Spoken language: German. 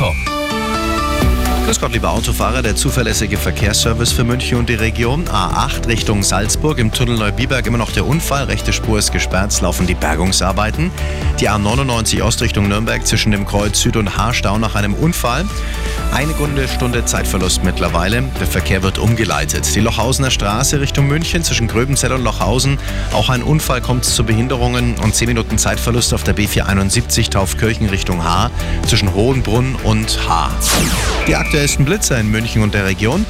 닷컴 Grüß Gott, liebe Autofahrer, der zuverlässige Verkehrsservice für München und die Region. A8 Richtung Salzburg, im Tunnel Neubiberg immer noch der Unfall, rechte Spur ist gesperrt, es laufen die Bergungsarbeiten. Die A99 Ost Richtung Nürnberg zwischen dem Kreuz Süd und Haarstau nach einem Unfall. Eine Stunde, Stunde Zeitverlust mittlerweile. Der Verkehr wird umgeleitet. Die Lochhausener Straße Richtung München zwischen Gröbenzell und Lochhausen. Auch ein Unfall kommt zu Behinderungen und 10 Minuten Zeitverlust auf der B471 Taufkirchen Richtung Haar zwischen Hohenbrunn und Haar. Die aktuellsten Blitzer in München und der Region.